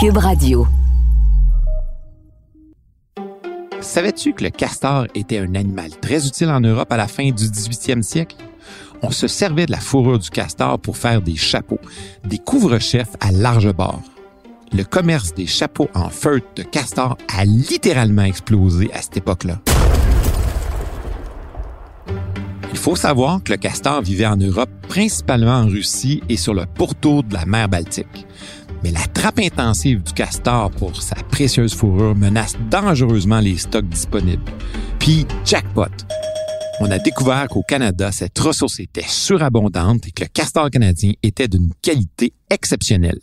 Cube Radio. Savais-tu que le castor était un animal très utile en Europe à la fin du 18e siècle? On se servait de la fourrure du castor pour faire des chapeaux, des couvre-chefs à large bord. Le commerce des chapeaux en feutre de castor a littéralement explosé à cette époque-là. Il faut savoir que le castor vivait en Europe, principalement en Russie et sur le pourtour de la mer Baltique. Mais la trappe intensive du castor pour sa précieuse fourrure menace dangereusement les stocks disponibles. Puis, jackpot! On a découvert qu'au Canada, cette ressource était surabondante et que le castor canadien était d'une qualité exceptionnelle.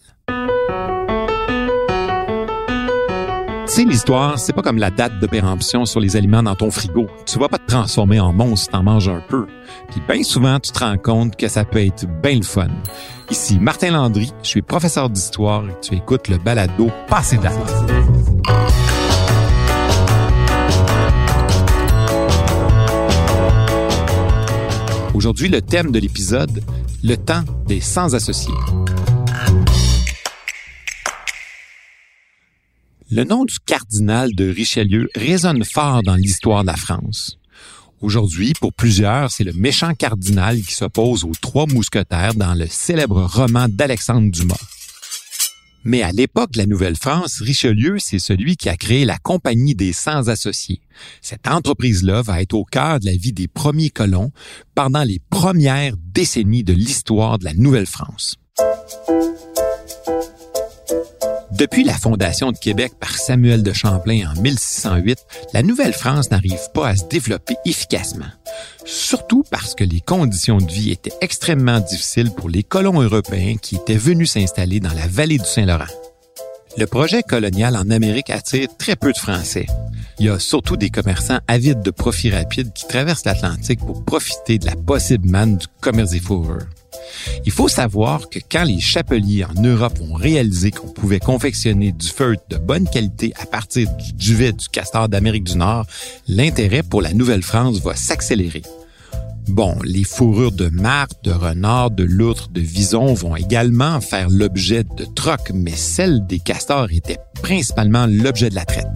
Sais, l'histoire, c'est pas comme la date de péremption sur les aliments dans ton frigo. Tu vas pas te transformer en monstre si t'en manges un peu. Puis bien souvent, tu te rends compte que ça peut être bien le fun. Ici Martin Landry, je suis professeur d'histoire et tu écoutes le balado Passé date. Aujourd'hui, le thème de l'épisode, le temps des sans-associés. Le nom du cardinal de Richelieu résonne fort dans l'histoire de la France. Aujourd'hui, pour plusieurs, c'est le méchant cardinal qui s'oppose aux trois mousquetaires dans le célèbre roman d'Alexandre Dumas. Mais à l'époque de la Nouvelle-France, Richelieu, c'est celui qui a créé la Compagnie des Sans-Associés. Cette entreprise-là va être au cœur de la vie des premiers colons pendant les premières décennies de l'histoire de la Nouvelle-France. Depuis la fondation de Québec par Samuel de Champlain en 1608, la Nouvelle-France n'arrive pas à se développer efficacement. Surtout parce que les conditions de vie étaient extrêmement difficiles pour les colons européens qui étaient venus s'installer dans la vallée du Saint-Laurent. Le projet colonial en Amérique attire très peu de Français. Il y a surtout des commerçants avides de profits rapides qui traversent l'Atlantique pour profiter de la possible manne du commerce des fourrures. Il faut savoir que quand les chapeliers en Europe ont réalisé qu'on pouvait confectionner du feutre de bonne qualité à partir du duvet du castor d'Amérique du Nord, l'intérêt pour la Nouvelle-France va s'accélérer. Bon, les fourrures de martre, de renard, de loutre, de vison vont également faire l'objet de trocs, mais celles des castors étaient principalement l'objet de la traite.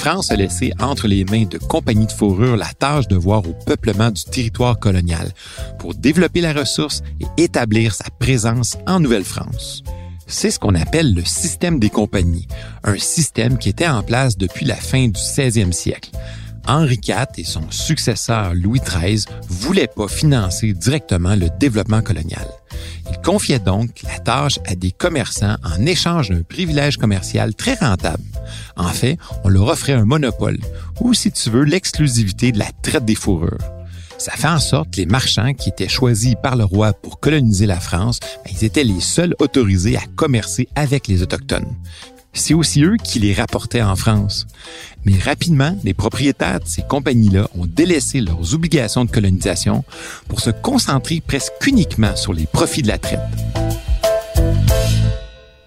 France a laissé entre les mains de compagnies de fourrure la tâche de voir au peuplement du territoire colonial pour développer la ressource et établir sa présence en Nouvelle-France. C'est ce qu'on appelle le système des compagnies, un système qui était en place depuis la fin du 16e siècle. Henri IV et son successeur Louis XIII voulaient pas financer directement le développement colonial. Il confiait donc la tâche à des commerçants en échange d'un privilège commercial très rentable. En fait, on leur offrait un monopole, ou si tu veux, l'exclusivité de la traite des fourrures. Ça fait en sorte que les marchands qui étaient choisis par le roi pour coloniser la France, ben, ils étaient les seuls autorisés à commercer avec les Autochtones. C'est aussi eux qui les rapportaient en France. Mais rapidement, les propriétaires de ces compagnies-là ont délaissé leurs obligations de colonisation pour se concentrer presque uniquement sur les profits de la traite.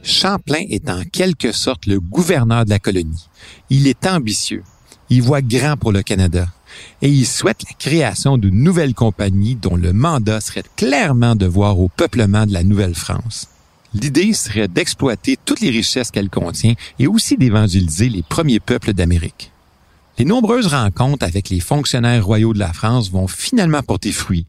Champlain est en quelque sorte le gouverneur de la colonie. Il est ambitieux. Il voit grand pour le Canada. Et il souhaite la création d'une nouvelle compagnie dont le mandat serait clairement de voir au peuplement de la Nouvelle-France. L'idée serait d'exploiter toutes les richesses qu'elle contient et aussi d'évangéliser les premiers peuples d'Amérique. Les nombreuses rencontres avec les fonctionnaires royaux de la France vont finalement porter fruit.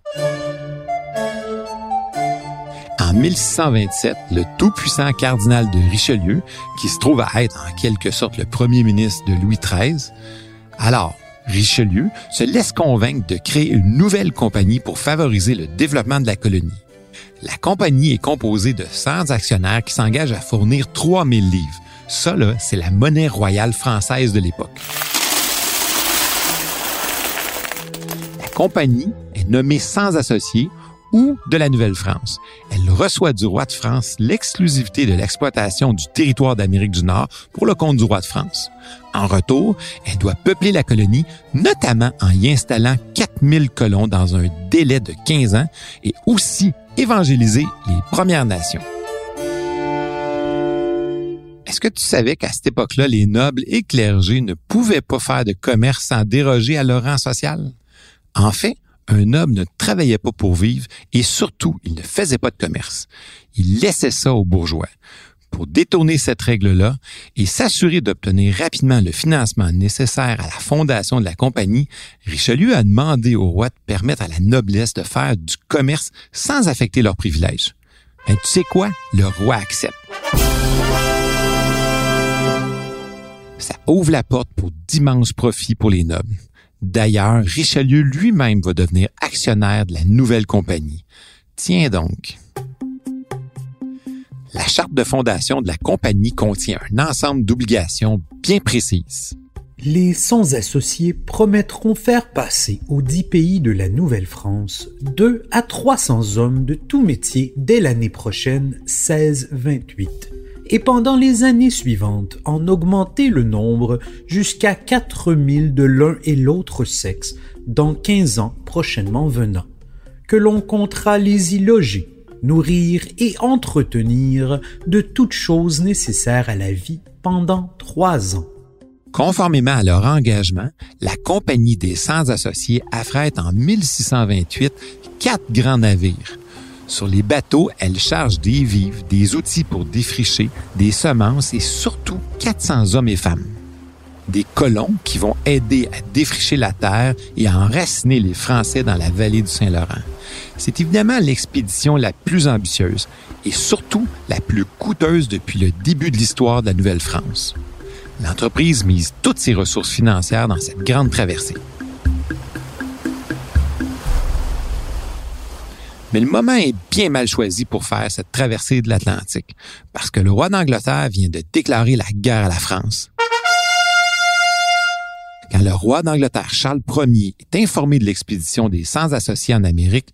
En 1627, le tout-puissant cardinal de Richelieu, qui se trouve à être en quelque sorte le premier ministre de Louis XIII, alors Richelieu se laisse convaincre de créer une nouvelle compagnie pour favoriser le développement de la colonie. La compagnie est composée de 100 actionnaires qui s'engagent à fournir 3000 livres. Ça, là, c'est la monnaie royale française de l'époque. La compagnie est nommée sans associés ou de la Nouvelle-France. Elle reçoit du roi de France l'exclusivité de l'exploitation du territoire d'Amérique du Nord pour le compte du roi de France. En retour, elle doit peupler la colonie, notamment en y installant 4000 colons dans un délai de 15 ans et aussi évangéliser les Premières Nations. Est-ce que tu savais qu'à cette époque-là, les nobles et clergés ne pouvaient pas faire de commerce sans déroger à leur rang social? En fait, un noble ne travaillait pas pour vivre et surtout, il ne faisait pas de commerce. Il laissait ça aux bourgeois. Pour détourner cette règle-là et s'assurer d'obtenir rapidement le financement nécessaire à la fondation de la compagnie, Richelieu a demandé au roi de permettre à la noblesse de faire du commerce sans affecter leurs privilèges. Ben, tu sais quoi? Le roi accepte. Ça ouvre la porte pour d'immenses profits pour les nobles. D'ailleurs, Richelieu lui-même va devenir actionnaire de la nouvelle compagnie. Tiens donc. La charte de fondation de la compagnie contient un ensemble d'obligations bien précises. Les 100 associés promettront faire passer aux dix pays de la Nouvelle-France deux à 300 hommes de tout métier dès l'année prochaine 1628 et pendant les années suivantes en augmenter le nombre jusqu'à 4000 de l'un et l'autre sexe dans 15 ans prochainement venant, que l'on comptera les loger, nourrir et entretenir de toutes choses nécessaires à la vie pendant trois ans. Conformément à leur engagement, la Compagnie des 100 associés affrète en 1628 quatre grands navires, sur les bateaux, elle charge des vivres, des outils pour défricher, des semences et surtout 400 hommes et femmes. Des colons qui vont aider à défricher la terre et à enraciner les Français dans la vallée du Saint-Laurent. C'est évidemment l'expédition la plus ambitieuse et surtout la plus coûteuse depuis le début de l'histoire de la Nouvelle-France. L'entreprise mise toutes ses ressources financières dans cette grande traversée. Mais le moment est bien mal choisi pour faire cette traversée de l'Atlantique, parce que le roi d'Angleterre vient de déclarer la guerre à la France. Quand le roi d'Angleterre Charles Ier est informé de l'expédition des 100 associés en Amérique,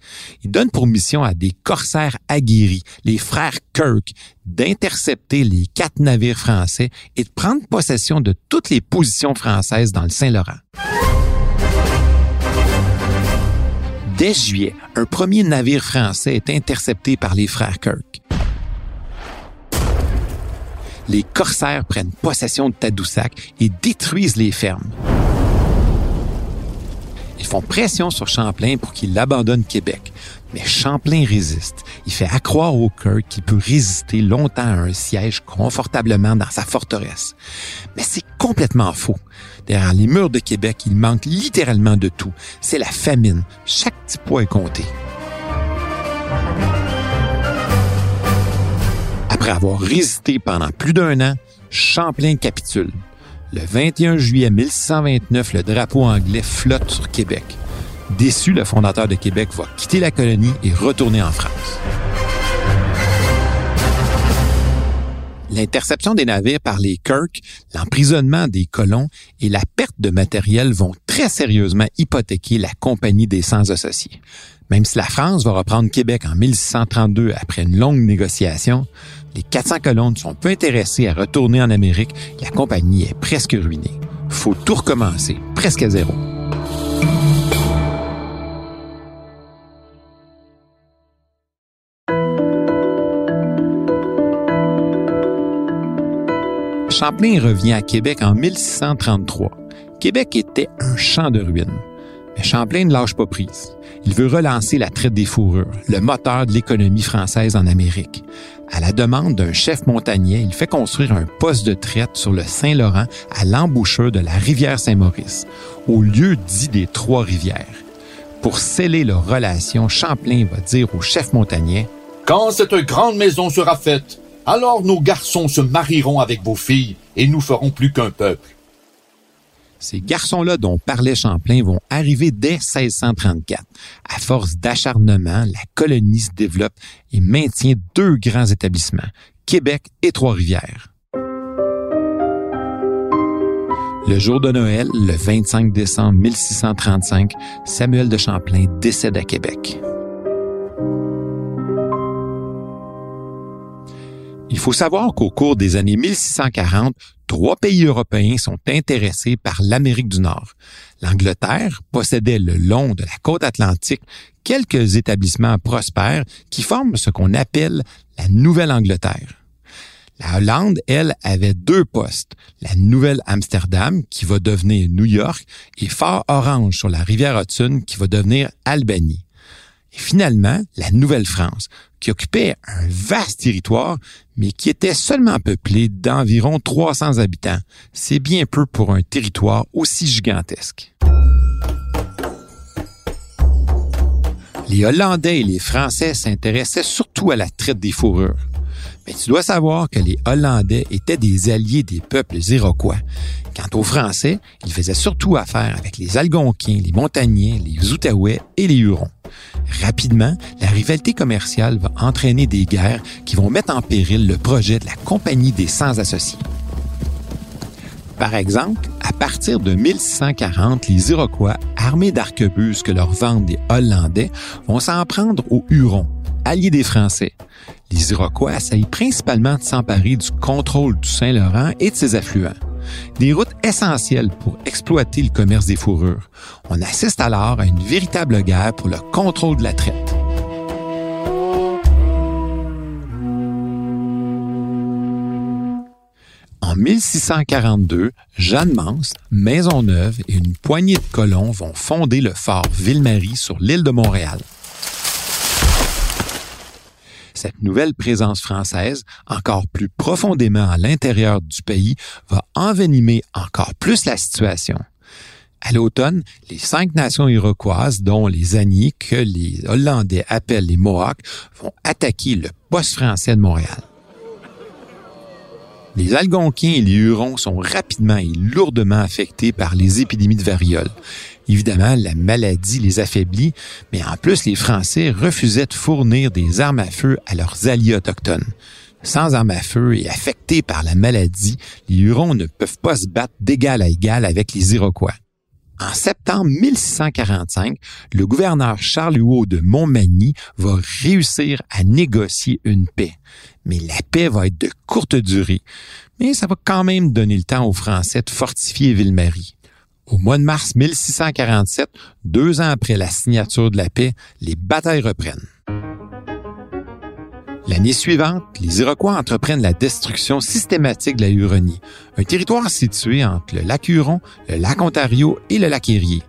il donne pour mission à des corsaires aguerris, les frères Kirk, d'intercepter les quatre navires français et de prendre possession de toutes les positions françaises dans le Saint-Laurent. Dès juillet, un premier navire français est intercepté par les frères Kirk. Les corsaires prennent possession de Tadoussac et détruisent les fermes. Ils font pression sur Champlain pour qu'il abandonne Québec, mais Champlain résiste. Il fait accroire au Kirk qu'il peut résister longtemps à un siège confortablement dans sa forteresse. Mais c'est complètement faux. Derrière les murs de Québec, il manque littéralement de tout. C'est la famine. Chaque petit poids est compté. Après avoir résisté pendant plus d'un an, Champlain capitule. Le 21 juillet 1629, le drapeau anglais flotte sur Québec. Déçu, le fondateur de Québec va quitter la colonie et retourner en France. L'interception des navires par les Kirk, l'emprisonnement des colons et la perte de matériel vont très sérieusement hypothéquer la Compagnie des Sans Associés. Même si la France va reprendre Québec en 1632 après une longue négociation, les 400 colons sont peu intéressés à retourner en Amérique. La compagnie est presque ruinée. Faut tout recommencer, presque à zéro. Champlain revient à Québec en 1633. Québec était un champ de ruines. Champlain ne lâche pas prise. Il veut relancer la traite des fourrures, le moteur de l'économie française en Amérique. À la demande d'un chef montagnais, il fait construire un poste de traite sur le Saint-Laurent à l'embouchure de la rivière Saint-Maurice, au lieu dit des Trois-Rivières. Pour sceller leur relation, Champlain va dire au chef montagnais Quand cette grande maison sera faite, alors nos garçons se marieront avec vos filles et nous ferons plus qu'un peuple. Ces garçons-là dont parlait Champlain vont arriver dès 1634. À force d'acharnement, la colonie se développe et maintient deux grands établissements, Québec et Trois-Rivières. Le jour de Noël, le 25 décembre 1635, Samuel de Champlain décède à Québec. Il faut savoir qu'au cours des années 1640, trois pays européens sont intéressés par l'Amérique du Nord. L'Angleterre possédait le long de la côte atlantique quelques établissements prospères qui forment ce qu'on appelle la Nouvelle-Angleterre. La Hollande, elle, avait deux postes. La Nouvelle-Amsterdam, qui va devenir New York, et Fort-Orange sur la rivière Hudson, qui va devenir Albany. Et finalement, la Nouvelle-France, qui occupait un vaste territoire, mais qui était seulement peuplé d'environ 300 habitants. C'est bien peu pour un territoire aussi gigantesque. Les Hollandais et les Français s'intéressaient surtout à la traite des fourrures. Mais tu dois savoir que les Hollandais étaient des alliés des peuples iroquois. Quant aux Français, ils faisaient surtout affaire avec les Algonquins, les Montagnais, les Outaouais et les Hurons. Rapidement, la rivalité commerciale va entraîner des guerres qui vont mettre en péril le projet de la Compagnie des Sans-Associés. Par exemple, à partir de 1640, les Iroquois, armés d'arquebuses que leur vendent des Hollandais, vont s'en prendre aux Hurons, alliés des Français. Les Iroquois essayent principalement de s'emparer du contrôle du Saint-Laurent et de ses affluents. Des routes essentielles pour exploiter le commerce des fourrures. On assiste alors à une véritable guerre pour le contrôle de la traite. En 1642, Jeanne Mance, Maisonneuve et une poignée de colons vont fonder le fort Ville-Marie sur l'île de Montréal. Cette nouvelle présence française, encore plus profondément à l'intérieur du pays, va envenimer encore plus la situation. À l'automne, les cinq nations iroquoises, dont les Anis, que les Hollandais appellent les Mohawks, vont attaquer le poste français de Montréal. Les Algonquins et les Hurons sont rapidement et lourdement affectés par les épidémies de variole. Évidemment, la maladie les affaiblit, mais en plus, les Français refusaient de fournir des armes à feu à leurs alliés autochtones. Sans armes à feu et affectés par la maladie, les Hurons ne peuvent pas se battre d'égal à égal avec les Iroquois. En septembre 1645, le gouverneur Charles Huot de Montmagny va réussir à négocier une paix. Mais la paix va être de courte durée. Mais ça va quand même donner le temps aux Français de fortifier Ville-Marie. Au mois de mars 1647, deux ans après la signature de la paix, les batailles reprennent. L'année suivante, les Iroquois entreprennent la destruction systématique de la Huronie, un territoire situé entre le lac Huron, le lac Ontario et le lac Erie.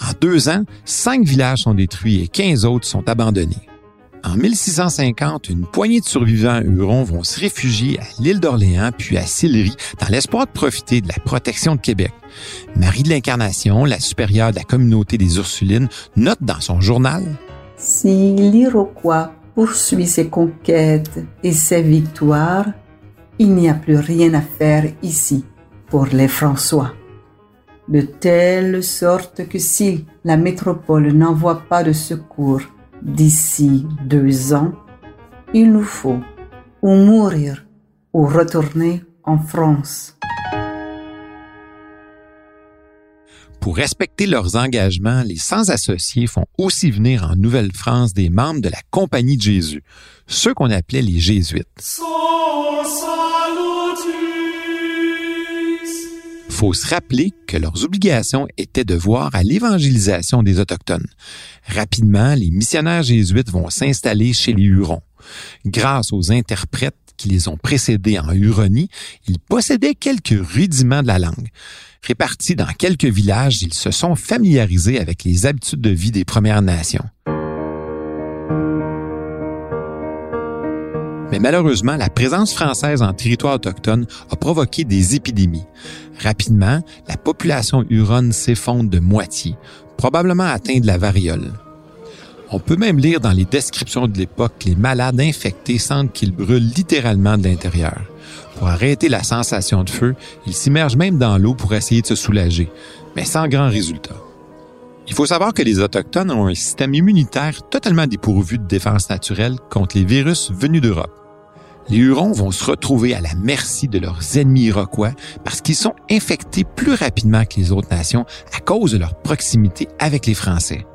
En deux ans, cinq villages sont détruits et quinze autres sont abandonnés. En 1650, une poignée de survivants hurons vont se réfugier à l'île d'Orléans puis à Sillery dans l'espoir de profiter de la protection de Québec. Marie de l'Incarnation, la supérieure de la communauté des Ursulines, note dans son journal Si l'Iroquois poursuit ses conquêtes et ses victoires, il n'y a plus rien à faire ici pour les François. De telle sorte que si la métropole n'envoie pas de secours d'ici deux ans, il nous faut ou mourir ou retourner en France. Pour respecter leurs engagements, les sans-associés font aussi venir en Nouvelle-France des membres de la Compagnie de Jésus, ceux qu'on appelait les Jésuites. faut se rappeler que leurs obligations étaient de voir à l'évangélisation des Autochtones. Rapidement, les missionnaires jésuites vont s'installer chez les Hurons. Grâce aux interprètes qui les ont précédés en Huronie, ils possédaient quelques rudiments de la langue. Répartis dans quelques villages, ils se sont familiarisés avec les habitudes de vie des Premières Nations. Mais malheureusement, la présence française en territoire autochtone a provoqué des épidémies. Rapidement, la population huronne s'effondre de moitié, probablement atteinte de la variole. On peut même lire dans les descriptions de l'époque que les malades infectés sentent qu'ils brûlent littéralement de l'intérieur. Pour arrêter la sensation de feu, ils s'immergent même dans l'eau pour essayer de se soulager, mais sans grand résultat. Il faut savoir que les Autochtones ont un système immunitaire totalement dépourvu de défense naturelle contre les virus venus d'Europe les Hurons vont se retrouver à la merci de leurs ennemis iroquois parce qu'ils sont infectés plus rapidement que les autres nations à cause de leur proximité avec les Français.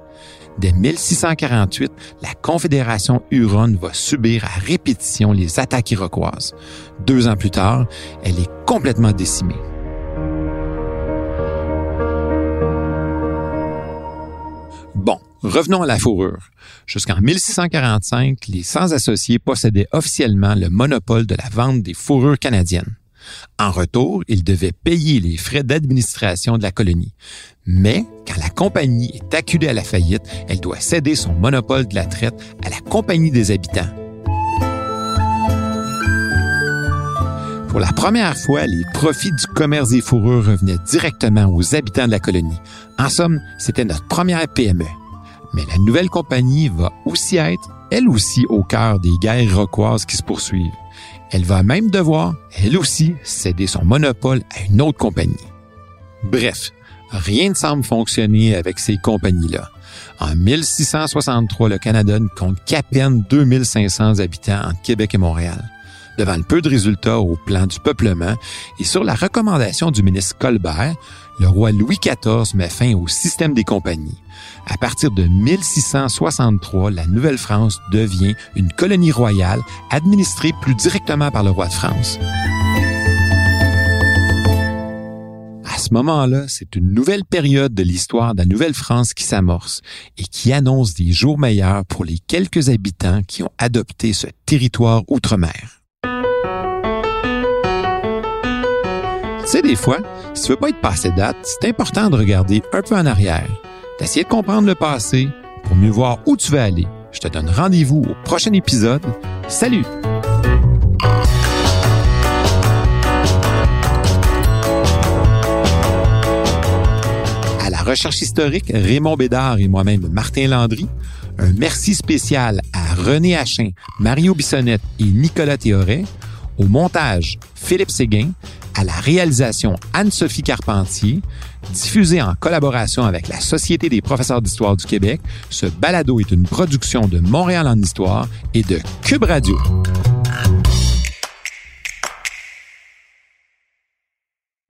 Dès 1648, la Confédération Huronne va subir à répétition les attaques iroquoises. Deux ans plus tard, elle est complètement décimée. Bon, Revenons à la fourrure. Jusqu'en 1645, les sans-associés possédaient officiellement le monopole de la vente des fourrures canadiennes. En retour, ils devaient payer les frais d'administration de la colonie. Mais quand la compagnie est acculée à la faillite, elle doit céder son monopole de la traite à la compagnie des habitants. Pour la première fois, les profits du commerce des fourrures revenaient directement aux habitants de la colonie. En somme, c'était notre première PME. Mais la nouvelle compagnie va aussi être, elle aussi, au cœur des guerres roquoises qui se poursuivent. Elle va même devoir, elle aussi, céder son monopole à une autre compagnie. Bref, rien ne semble fonctionner avec ces compagnies-là. En 1663, le Canada ne compte qu'à peine 2500 habitants entre Québec et Montréal. Devant le peu de résultats au plan du peuplement et sur la recommandation du ministre Colbert, le roi Louis XIV met fin au système des compagnies. À partir de 1663, la Nouvelle-France devient une colonie royale administrée plus directement par le roi de France. À ce moment-là, c'est une nouvelle période de l'histoire de la Nouvelle-France qui s'amorce et qui annonce des jours meilleurs pour les quelques habitants qui ont adopté ce territoire outre-mer. Tu sais, des fois, si tu veux pas être passé date, c'est important de regarder un peu en arrière, d'essayer de comprendre le passé pour mieux voir où tu veux aller. Je te donne rendez-vous au prochain épisode. Salut! À la recherche historique, Raymond Bédard et moi-même Martin Landry. Un merci spécial à René Hachin, Mario Bissonnette et Nicolas Théoret. Au montage, Philippe Séguin à la réalisation Anne-Sophie Carpentier, diffusé en collaboration avec la Société des professeurs d'histoire du Québec. Ce balado est une production de Montréal en histoire et de Cube Radio.